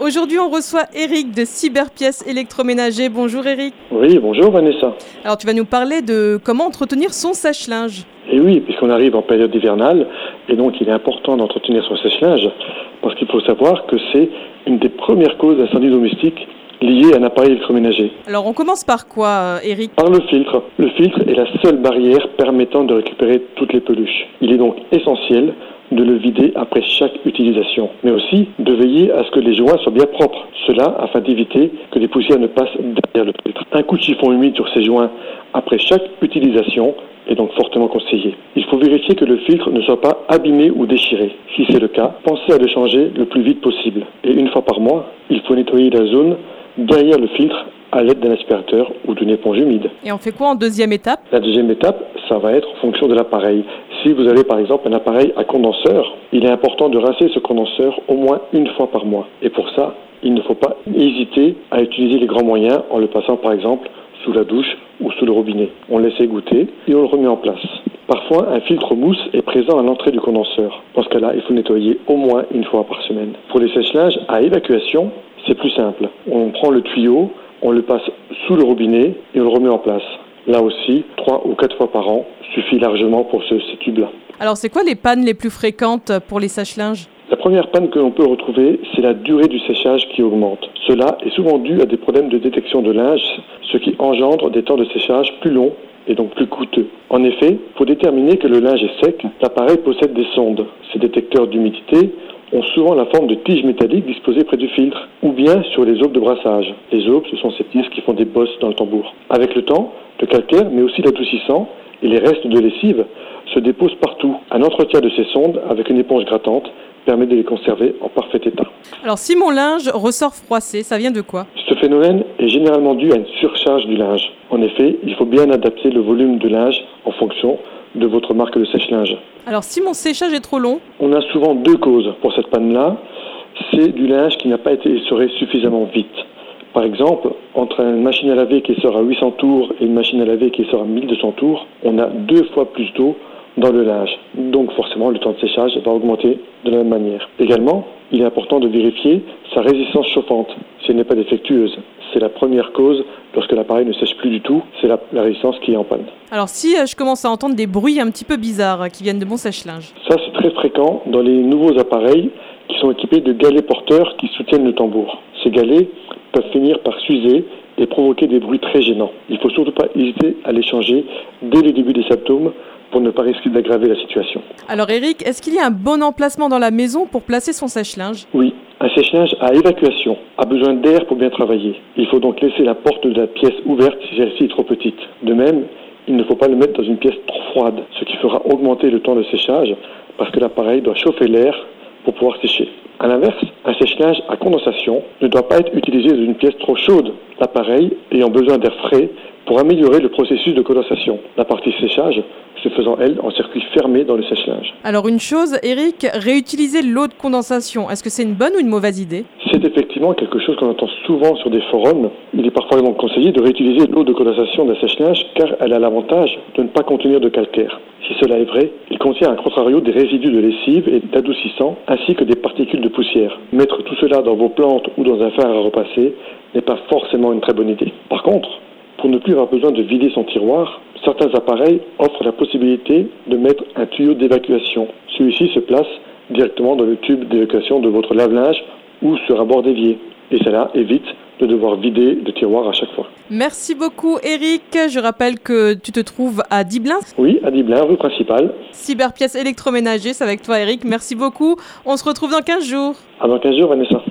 Aujourd'hui, on reçoit Eric de Cyberpièces électroménager. Bonjour Eric. Oui, bonjour Vanessa. Alors, tu vas nous parler de comment entretenir son sèche-linge. Et oui, puisqu'on arrive en période hivernale, et donc il est important d'entretenir son sèche-linge, parce qu'il faut savoir que c'est une des premières causes d'incendie domestique liées à un appareil électroménager. Alors, on commence par quoi, euh, Eric Par le filtre. Le filtre est la seule barrière permettant de récupérer toutes les peluches. Il est donc essentiel de le vider après chaque utilisation, mais aussi de veiller à ce que les joints soient bien propres. Cela afin d'éviter que les poussières ne passent derrière le filtre. Un coup de chiffon humide sur ces joints après chaque utilisation est donc fortement conseillé. Il faut vérifier que le filtre ne soit pas abîmé ou déchiré. Si c'est le cas, pensez à le changer le plus vite possible. Et une fois par mois, il faut nettoyer la zone derrière le filtre à l'aide d'un aspirateur ou d'une éponge humide. Et on fait quoi en deuxième étape? La deuxième étape, ça va être en fonction de l'appareil. Si vous avez par exemple un appareil à condenseur, il est important de rincer ce condenseur au moins une fois par mois. Et pour ça, il ne faut pas hésiter à utiliser les grands moyens en le passant par exemple sous la douche ou sous le robinet. On laisse égoutter et on le remet en place. Parfois, un filtre mousse est présent à l'entrée du condenseur. Dans ce cas-là, il faut nettoyer au moins une fois par semaine. Pour les sèche-linges à évacuation, c'est plus simple. On prend le tuyau, on le passe sous le robinet et on le remet en place. Là aussi, trois ou quatre fois par an suffit largement pour ce, ces tubes-là. Alors, c'est quoi les pannes les plus fréquentes pour les sèche-linges La première panne que l'on peut retrouver, c'est la durée du séchage qui augmente. Cela est souvent dû à des problèmes de détection de linge, ce qui engendre des temps de séchage plus longs et donc plus coûteux. En effet, pour déterminer que le linge est sec, l'appareil possède des sondes. Ces détecteurs d'humidité ont souvent la forme de tiges métalliques disposées près du filtre, ou bien sur les aubes de brassage. Les aubes, ce sont ces pièces qui font des bosses dans le tambour. Avec le temps, le calcaire, mais aussi l'adoucissant et les restes de lessive se déposent partout. Un entretien de ces sondes avec une éponge grattante permet de les conserver en parfait état. Alors, si mon linge ressort froissé, ça vient de quoi? Ce phénomène est généralement dû à une surcharge du linge. En effet, il faut bien adapter le volume de linge en fonction de votre marque de sèche-linge. Alors, si mon séchage est trop long? On a souvent deux causes pour cette panne-là. C'est du linge qui n'a pas été essoré suffisamment vite. Par exemple, entre une machine à laver qui sort à 800 tours et une machine à laver qui sort à 1200 tours, on a deux fois plus d'eau dans le linge. Donc forcément, le temps de séchage va augmenter de la même manière. Également, il est important de vérifier sa résistance chauffante, si elle n'est pas défectueuse. C'est la première cause lorsque l'appareil ne sèche plus du tout, c'est la, la, résistance qui est en panne. Alors si euh, je commence à entendre des bruits un petit peu bizarres euh, qui viennent de mon sèche-linge Ça, c'est très fréquent dans les nouveaux appareils qui sont équipés de galets porteurs qui soutiennent le tambour. Ces galets peuvent finir par s'user et provoquer des bruits très gênants. Il ne faut surtout pas hésiter à les changer dès le début des symptômes pour ne pas risquer d'aggraver la situation. Alors Eric, est-ce qu'il y a un bon emplacement dans la maison pour placer son sèche-linge? Oui, un sèche-linge à évacuation a besoin d'air pour bien travailler. Il faut donc laisser la porte de la pièce ouverte si celle-ci est trop petite. De même, il ne faut pas le mettre dans une pièce trop froide, ce qui fera augmenter le temps de séchage parce que l'appareil doit chauffer l'air pour pouvoir sécher. A l'inverse, un sèche-linge à condensation ne doit pas être utilisé dans une pièce trop chaude, l'appareil ayant besoin d'air frais pour améliorer le processus de condensation. La partie séchage se faisant, elle, en circuit fermé dans le sèche-linge. Alors une chose, Eric, réutiliser l'eau de condensation, est-ce que c'est une bonne ou une mauvaise idée? C'est effectivement quelque chose qu'on entend souvent sur des forums. Il est parfois donc conseillé de réutiliser l'eau de condensation d'un sèche-linge car elle a l'avantage de ne pas contenir de calcaire. Si cela est vrai, il contient à contrario des résidus de lessive et d'adoucissant ainsi que des particules de poussière. Mettre tout cela dans vos plantes ou dans un fer à repasser n'est pas forcément une très bonne idée. Par contre, pour ne plus avoir besoin de vider son tiroir, certains appareils offrent la possibilité de mettre un tuyau d'évacuation. Celui-ci se place directement dans le tube d'évacuation de votre lave-linge ou sur un bord d'évier. Et cela évite de devoir vider le tiroir à chaque fois. Merci beaucoup Eric. Je rappelle que tu te trouves à Diblin. Oui, à Diblin, rue principale. Cyberpièces électroménager, c'est avec toi Eric. Merci beaucoup. On se retrouve dans 15 jours. À dans 15 jours Vanessa.